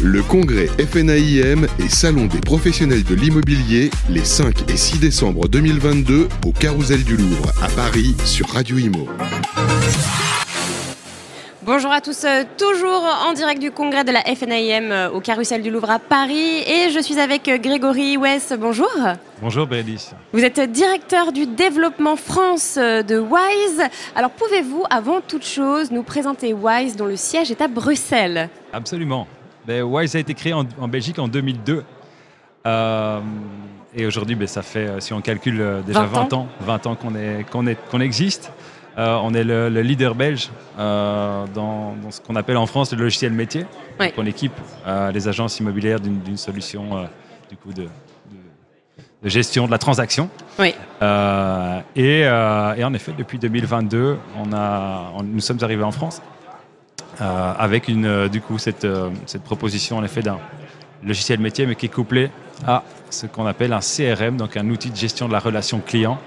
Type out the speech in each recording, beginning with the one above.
Le congrès FNAIM et Salon des professionnels de l'immobilier les 5 et 6 décembre 2022 au Carousel du Louvre à Paris sur Radio Imo. Bonjour à tous, euh, toujours en direct du congrès de la FNIM euh, au Carrousel du Louvre à Paris et je suis avec euh, Grégory West. Bonjour. Bonjour Bérénice. Vous êtes directeur du développement France de Wise. Alors pouvez-vous avant toute chose nous présenter Wise dont le siège est à Bruxelles? Absolument. Ben, Wise a été créé en, Belgique en 2002. et aujourd'hui, ben, ça fait, si on calcule déjà 20 ans, 20 ans, qu'on qu'on existe. Euh, on est le, leader belge euh, dans, ce qu'on appelle en France le logiciel métier. on équipe euh, les agences immobilières d'une solution du coup de, gestion de la transaction. Oui. Et, en effet, depuis 2022, on a, nous sommes arrivés en France avec une, du coup cette, cette proposition en effet d'un logiciel métier, mais qui est couplé à ce qu'on appelle un CRM, donc un outil de gestion de la relation client.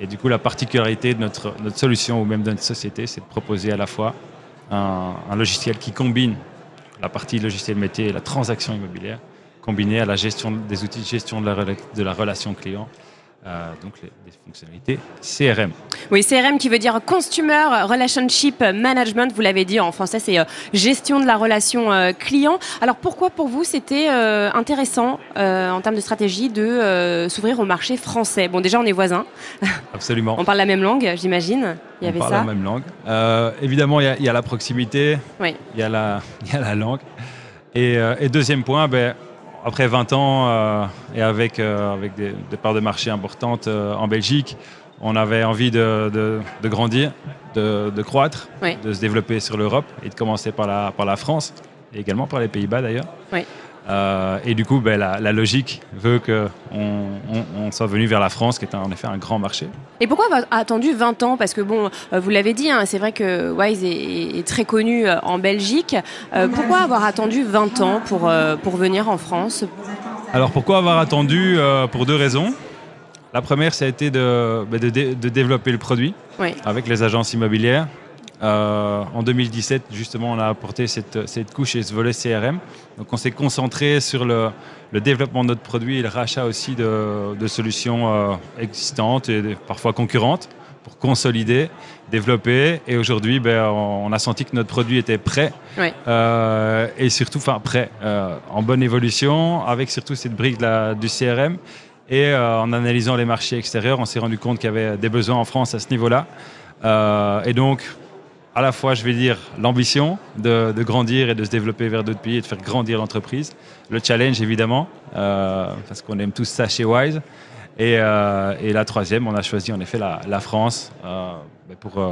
Et du coup, la particularité de notre, solution ou même de notre société, c'est de proposer à la fois un, logiciel qui combine la partie logiciel métier et la transaction immobilière, combiné à la gestion des outils de gestion de la relation client euh, donc les, fonctionnalités CRM. Oui, CRM qui veut dire Consumer Relationship Management, vous l'avez dit en français, c'est euh, gestion de la relation euh, client. Alors pourquoi pour vous c'était intéressant en termes de stratégie de s'ouvrir au marché français? Bon, déjà on est voisins. Absolument. on parle la même langue, j'imagine. Il y on parle la même langue. évidemment, il y, a la proximité, oui. il, y a la, il y a la langue. Et, et deuxième point, ben, après 20 ans euh, et avec, euh, avec des, parts de marché importantes euh, en Belgique, on avait envie de, grandir, de, croître, de se développer sur l'Europe et de commencer par la, par la France et également par les Pays-Bas d'ailleurs. Oui. Euh, et du coup, ben, la, logique veut qu'on on, soit venu vers la France, qui est en effet un grand marché. Et pourquoi avoir attendu 20 ans? Parce que, bon, euh, vous l'avez dit, hein, c'est vrai que Wise est, très connu euh, en Belgique. pourquoi avoir attendu 20 ans pour, pour venir en France? Alors, pourquoi avoir attendu Pour deux raisons. La première, ça a été de, ben, de, développer le produit avec les agences immobilières. Euh, en 2017, justement, on a apporté cette, couche et ce volet CRM. Donc, on s'est concentré sur le, développement de notre produit et le rachat aussi de, solutions euh, existantes et parfois concurrentes pour consolider, développer. Et aujourd'hui, ben, on a senti que notre produit était prêt euh, et surtout, enfin, prêt, en bonne évolution, avec surtout cette brique du CRM. Et en analysant les marchés extérieurs, on s'est rendu compte qu'il y avait des besoins en France à ce niveau-là. et donc, à la fois, je vais dire, l'ambition de, grandir et de se développer vers d'autres pays et de faire grandir l'entreprise. Le challenge, évidemment, euh, parce qu'on aime tous ça chez Wise. Euh, et, la troisième, on a choisi en effet la, France euh, ben pour,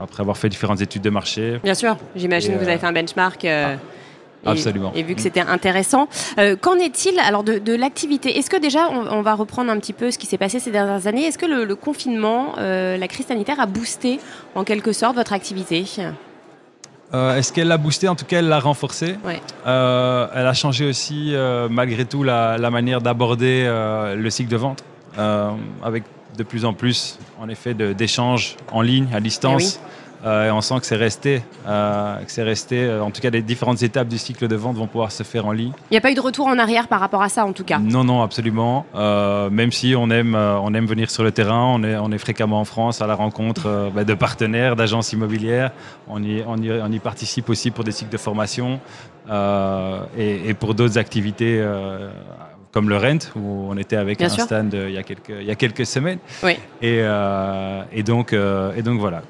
après avoir fait différentes études de marché. Bien sûr, j'imagine que vous avez fait un benchmark. Ah. Absolument. Et vu que c'était intéressant. Euh, qu'en est-il alors de, l'activité? Est-ce que déjà, on, va reprendre un petit peu ce qui s'est passé ces dernières années, est-ce que le, confinement, euh, la crise sanitaire a boosté en quelque sorte votre activité? Euh, Est-ce qu'elle l'a boosté? En tout cas, elle l'a renforcé. Ouais. elle a changé aussi, malgré tout, la, la manière d'aborder le cycle de vente, avec de plus en plus, en effet, d'échanges en ligne, à distance. Eh euh, et on sent que c'est resté, euh, que c'est resté. Euh, en tout cas, les différentes étapes du cycle de vente vont pouvoir se faire en ligne. Il n'y a pas eu de retour en arrière par rapport à ça, en tout cas? Non, non, absolument. même si on aime, on aime venir sur le terrain, on est, on est fréquemment en France à la rencontre bah, de partenaires, d'agences immobilières. On y, on, y, on y, participe aussi pour des cycles de formation et, pour d'autres activités comme le Rent, où on était avec un stand il, y a quelques, il y a quelques semaines. Oui. Et, et, donc, et donc voilà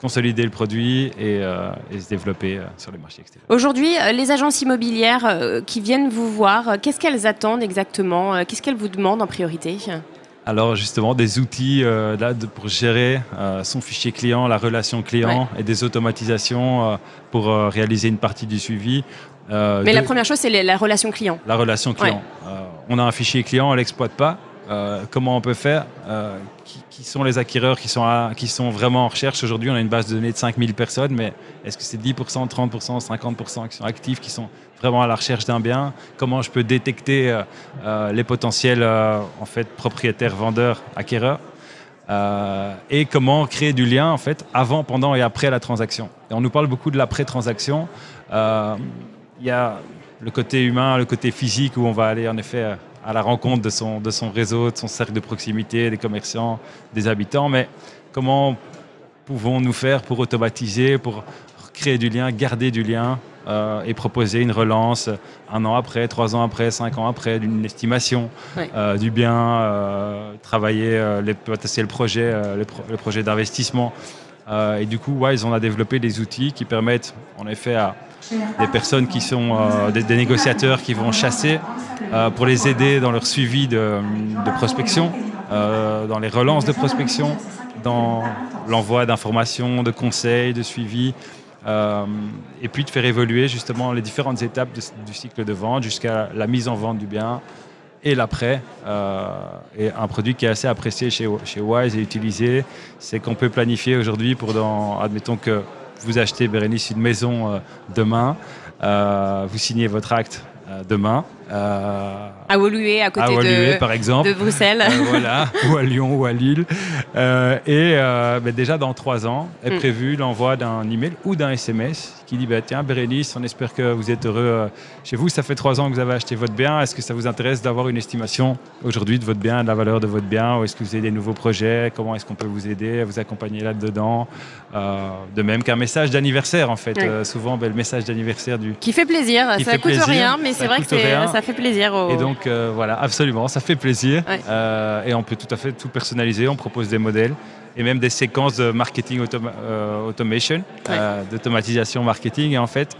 consolider le produit et, euh, se développer euh, sur les marchés extérieurs. Aujourd'hui, euh, les agences immobilières qui viennent vous voir, qu'est-ce qu'elles attendent exactement Qu'est-ce qu'elles vous demandent en priorité? Alors justement des outils là, pour gérer son fichier client, la relation client et des automatisations pour réaliser une partie du suivi. Mais la première chose, c'est la relation client. La relation client. on a un fichier client, on l'exploite pas. Euh, comment on peut faire, euh, qui, sont les acquéreurs qui sont, qui sont vraiment en recherche. Aujourd'hui, on a une base de données de 5000 personnes, mais est-ce que c'est 10%, 30%, 50% qui sont actifs, qui sont vraiment à la recherche d'un bien? Comment je peux détecter euh, les potentiels en fait, propriétaires, vendeurs, acquéreurs? Et comment créer du lien en fait avant, pendant et après la transaction? Et on nous parle beaucoup de l'après-transaction. Il y a le côté humain, le côté physique, où on va aller en effet à la rencontre de son, de son réseau, de son cercle de proximité, des commerçants, des habitants. Mais comment pouvons-nous faire pour automatiser, pour créer du lien, garder du lien euh, et proposer une relance un an après, trois ans après, cinq ans après, d'une estimation euh, du bien, euh, travailler, les, le projet, le projet d'investissement. et du coup, Wise, on a développé des outils qui permettent en effet à des personnes qui sont des, négociateurs qui vont chasser pour les aider dans leur suivi de, prospection, dans les relances de prospection, dans l'envoi d'informations, de conseils, de suivi. Euh, et puis de faire évoluer justement les différentes étapes du cycle de vente jusqu'à la mise en vente du bien et l'après. Euh, et un produit qui est assez apprécié chez, chez Wise et utilisé, c'est qu'on peut planifier aujourd'hui pour dans, admettons que vous achetez Bérénice une maison euh, demain, vous signez votre acte demain. Euh, à Woluwe, à côté de, par exemple. de Bruxelles. Euh, voilà, ou à Lyon ou à Lille. Euh, et ben déjà dans trois ans est mm. prévu l'envoi d'un email ou d'un SMS qui dit bah, Tiens, Bérénice, on espère que vous êtes heureux chez vous. Ça fait trois ans que vous avez acheté votre bien. Est-ce que ça vous intéresse d'avoir une estimation aujourd'hui de votre bien, de la valeur de votre bien? Ou est-ce que vous avez des nouveaux projets? Comment est-ce qu'on peut vous aider à vous accompagner là-dedans? De même qu'un message d'anniversaire, en fait. souvent, ben, le message d'anniversaire du. Qui fait plaisir. ça ne coûte rien, mais c'est vrai que c'est ça fait plaisir. Et donc, euh, voilà, absolument, ça fait plaisir. Euh, et on peut tout à fait tout personnaliser. On propose des modèles et même des séquences de marketing euh, automation, d'automatisation marketing. Et en fait,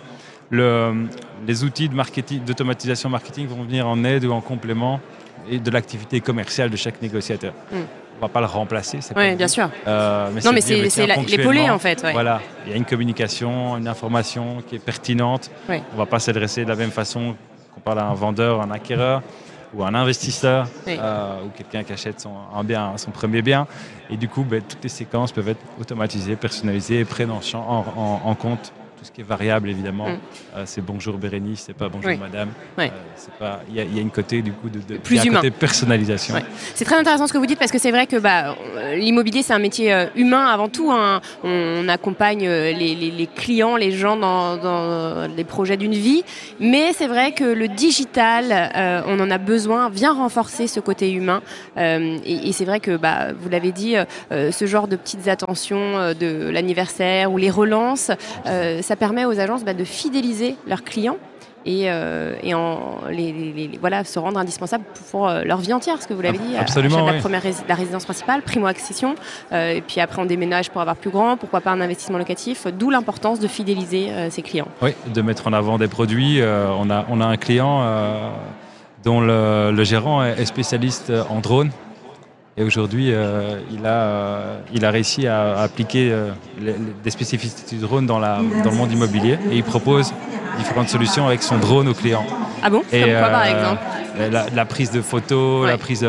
le, les outils d'automatisation marketing vont venir en aide ou en complément de l'activité commerciale de chaque négociateur. Mm. On ne va pas le remplacer. Oui, bien sûr. non, mais c'est l'épaulé en fait. Voilà, il y a une communication, une information qui est pertinente. On ne va pas s'adresser de la même façon on parle à un vendeur, un acquéreur ou un investisseur euh, ou quelqu'un qui achète son, un bien, son premier bien. Et du coup, ben, toutes les séquences peuvent être automatisées, personnalisées et prennent en compte tout ce qui est variable, évidemment. Mm. Euh, c'est bonjour Bérénice, c'est pas bonjour madame. Euh, il y, a une côté, du coup, de, de Plus humain. côté personnalisation. C'est très intéressant ce que vous dites parce que c'est vrai que bah, l'immobilier, c'est un métier euh, humain avant tout. Hein. On, accompagne les, clients, les gens dans, les projets d'une vie. Mais c'est vrai que le digital, on en a besoin, vient renforcer ce côté humain. et, c'est vrai que, bah, vous l'avez dit, ce genre de petites attentions de l'anniversaire ou les relances, ça permet aux agences bah, de fidéliser leurs clients et, euh, en, les, voilà, se rendre indispensable pour euh, leur vie entière, ce que vous l'avez dit. Absolument. La, première la résidence principale, primo-accession, euh, et puis après on déménage pour avoir plus grand, pourquoi pas un investissement locatif, d'où l'importance de fidéliser ses clients. Oui, de mettre en avant des produits. on, a, on a un client dont le, le, gérant est spécialiste en drone. Et aujourd'hui, euh, il, a, euh, il a réussi à, appliquer euh, des spécificités du drone dans, la, dans le monde immobilier et il propose différentes solutions avec son drone aux clients. Ah bon? Comme quoi par exemple? la, prise de photos, la prise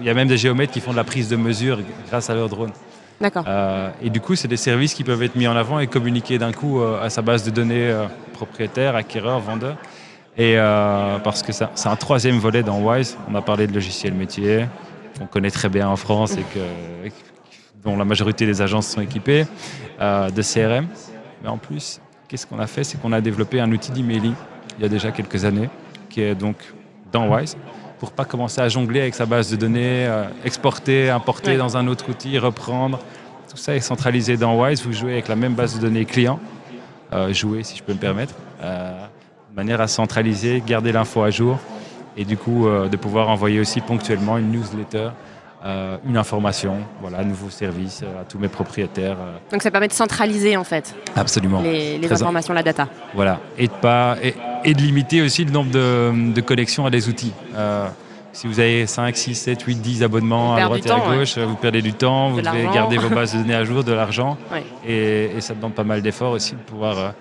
il y a même des géomètres qui font de la prise de mesure grâce à leur drone. D'accord. et du coup, c'est des services qui peuvent être mis en avant et communiquer d'un coup à sa base de données propriétaire, acquéreur, vendeur. Et parce que c'est un troisième volet dans Wise. On a parlé de logiciel métier, qu'on connaît très bien en France et que, dont la majorité des agences sont équipées, euh, de CRM. Mais en plus, qu'est-ce qu'on a fait? C'est qu'on a développé un outil d'emailing il y a déjà quelques années, qui est donc dans Wise, pour pas commencer à jongler avec sa base de données, euh, exporter, importer dans un autre outil, reprendre. Tout ça est centralisé dans Wise. Vous jouez avec la même base de données client, euh, jouer si je peux me permettre, de manière à centraliser, garder l'info à jour et du coup euh, de pouvoir envoyer aussi ponctuellement une newsletter euh, une information, voilà, un nouveau service euh, à tous mes propriétaires. Donc ça permet de centraliser en fait Absolument. les, informations, la data. Voilà, et de, pas, et, de limiter aussi le nombre de, connexions à des outils. si vous avez 5, 6, 7, 8, 10 abonnements à droite et à gauche, vous perdez du temps, vous devez garder vos bases de données à jour, de l'argent. Et, ça demande pas mal d'efforts aussi de pouvoir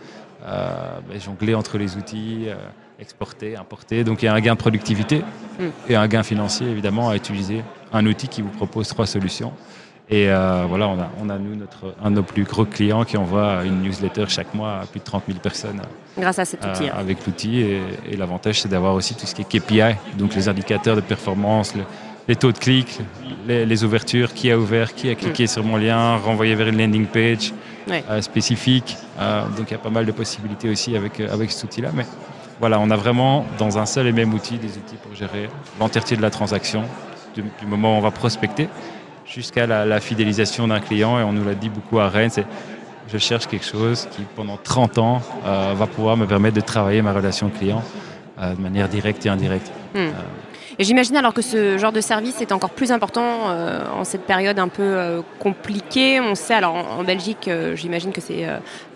ben, jongler entre les outils exporter, importer. Donc il y a un gain de productivité mm. et un gain financier évidemment à utiliser un outil qui vous propose trois solutions. Et euh, voilà, on a, on a nous notre, un de nos plus gros clients qui envoie une newsletter chaque mois à plus de 30 000 personnes. Grâce à cet outil. Euh, hein. Avec l'outil. Et, l'avantage, c'est d'avoir aussi tout ce qui est KPI, donc les indicateurs de performance, les taux de clic, les, ouvertures, qui a ouvert, qui a cliqué mm. sur mon lien, renvoyé vers une landing page euh, spécifique. donc il y a pas mal de possibilités aussi avec, avec cet outil-là. Mais voilà, on a vraiment dans un seul et même outil des outils pour gérer l'entièreté de la transaction, du, moment où on va prospecter jusqu'à la, fidélisation d'un client. Et on nous l'a dit beaucoup à Rennes, c'est je cherche quelque chose qui pendant 30 ans euh, va pouvoir me permettre de travailler ma relation client euh, de manière directe et indirecte. Hmm. Euh, j'imagine alors que ce genre de service est encore plus important en cette période un peu compliquée. On sait, alors en, Belgique, j'imagine que c'est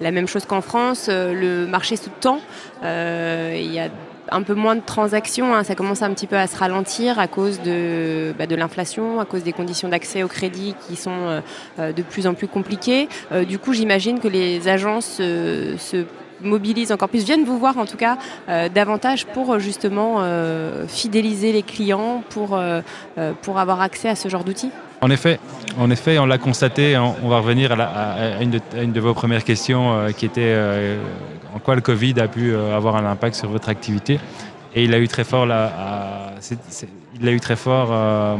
la même chose qu'en France, le marché sous temps. Il y a un peu moins de transactions. Hein. Ça commence un petit peu à se ralentir à cause de, bah, l'inflation, à cause des conditions d'accès au crédit qui sont euh, euh, de plus en plus compliquées. Euh, du coup, j'imagine que les agences se mobilisent encore plus, viennent vous voir en tout cas davantage pour justement fidéliser les clients, pour, pour avoir accès à ce genre d'outils? En effet, en effet, on l'a constaté. On, va revenir à, une de, vos premières questions, qui était en quoi le Covid a pu euh, avoir un impact sur votre activité. Et il a eu très fort, là, à, il a eu très fort euh,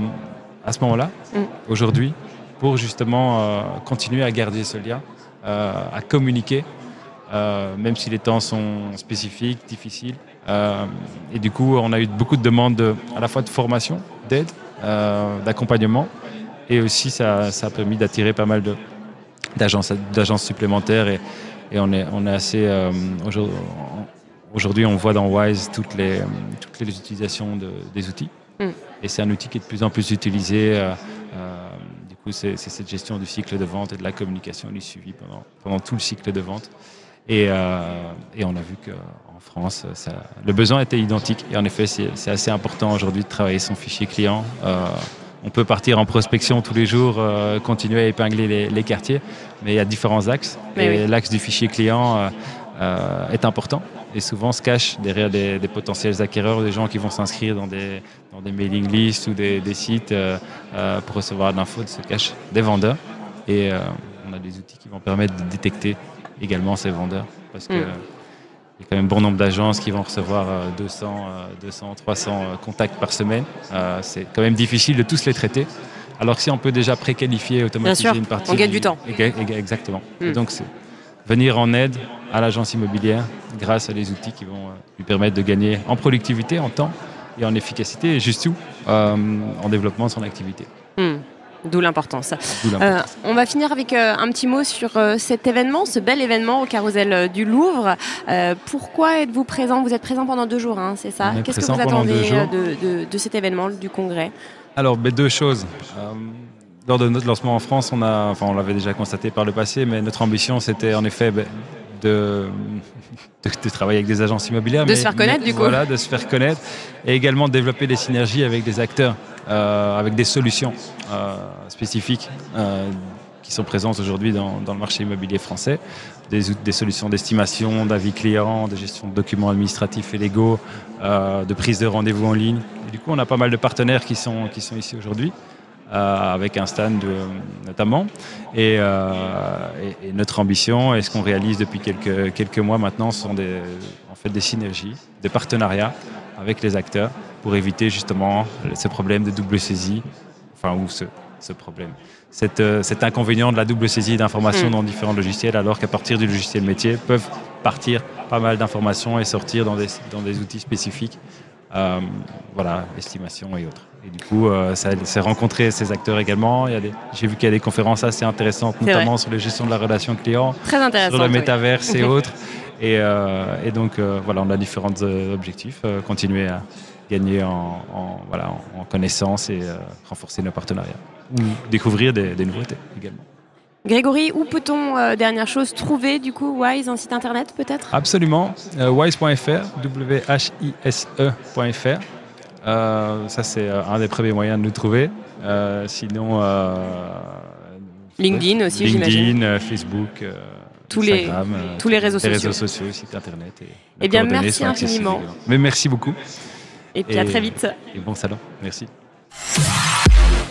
à ce moment-là, mm. aujourd'hui, pour justement euh, continuer à garder ce lien, à communiquer, même si les temps sont spécifiques, difficiles. et du coup, on a eu beaucoup de demandes à la fois de formation, d'aide, d'accompagnement, et aussi ça, ça a permis d'attirer pas mal d'agences supplémentaires et, et on est, on est assez. Euh, aujourd'hui, on voit dans Wise toutes les, toutes les utilisations des outils. Mm. Et c'est un outil qui est de plus en plus utilisé. Euh, euh, du coup, c'est cette gestion du cycle de vente et de la communication, du suivi pendant, pendant tout le cycle de vente. Et, et on a vu qu'en France, ça, le besoin était identique. Et en effet, c'est assez important aujourd'hui de travailler son fichier client on peut partir en prospection tous les jours, euh, continuer à épingler les, quartiers, mais il y a différents axes. et l'axe du fichier client euh, euh, est important et souvent se cache derrière des, potentiels acquéreurs, des gens qui vont s'inscrire dans des, dans des mailing lists ou des, sites pour recevoir de l'info, se cachent des vendeurs. Et on a des outils qui vont permettre de détecter également ces vendeurs parce que. Mm. Il y a quand même bon nombre d'agences qui vont recevoir 200, 200 300 contacts par semaine. Euh, c'est quand même difficile de tous les traiter. Alors que si on peut déjà préqualifier, automatiser une partie. On gagne du temps. Exactement. Hmm. donc, c'est venir en aide à l'agence immobilière grâce à des outils qui vont euh, lui permettre de gagner en productivité, en temps et en efficacité et juste tout, euh, en développement de son activité. Hmm. D'où l'importance. Euh, on va finir avec euh, un petit mot sur euh, cet événement, ce bel événement au Carrousel du Louvre. pourquoi êtes-vous présent? Vous êtes présent pendant deux jours, hein, c'est ça? Qu'est-ce que vous attendez de, cet événement, du congrès? Alors, ben, deux choses. lors de notre lancement en France, on, a, enfin, on l'avait déjà constaté par le passé, mais notre ambition, c'était en effet ben, de, de, travailler avec des agences immobilières. De se faire connaître, du coup. Voilà, de se faire connaître. Et également de développer des synergies avec des acteurs euh, avec des solutions euh, spécifiques euh, qui sont présentes aujourd'hui dans, le marché immobilier français, des, des solutions d'estimation, d'avis clients, de gestion de documents administratifs et légaux, de prise de rendez-vous en ligne. Et du coup, on a pas mal de partenaires qui sont, qui sont ici aujourd'hui. Avec un stand notamment. Et, et, notre ambition et ce qu'on réalise depuis quelques, quelques mois maintenant sont des, en fait des synergies, des partenariats avec les acteurs pour éviter justement ce problème de double saisie, enfin, ou ce, ce problème, cet, euh, cet, inconvénient de la double saisie d'informations mm. dans différents logiciels, alors qu'à partir du logiciel métier, peuvent partir pas mal d'informations et sortir dans des, dans des outils spécifiques, euh, voilà, estimation et autres. Et du coup, euh, ça s'est rencontré ces acteurs également. J'ai vu qu'il y a des conférences assez intéressantes, notamment sur la gestion de la relation client, Très sur le métaverse et autres. Et, et donc, voilà, on a différents objectifs. continuer à gagner en, voilà, en, connaissances et euh, renforcer nos partenariats. Ou découvrir des, nouveautés également. Grégory, où peut-on, euh, dernière chose, trouver du coup Wise, un site internet peut-être? Absolument, euh, wise.fr, W-H-I-S-E.fr. ça, c'est un des premiers moyens de nous trouver. sinon, LinkedIn aussi, j'imagine. LinkedIn, Facebook. Tous les, tous les réseaux sociaux. Les réseaux sociaux, site internet. Et eh bien, merci infiniment. Mais merci beaucoup. Et puis à très vite. Et bon salon. Merci.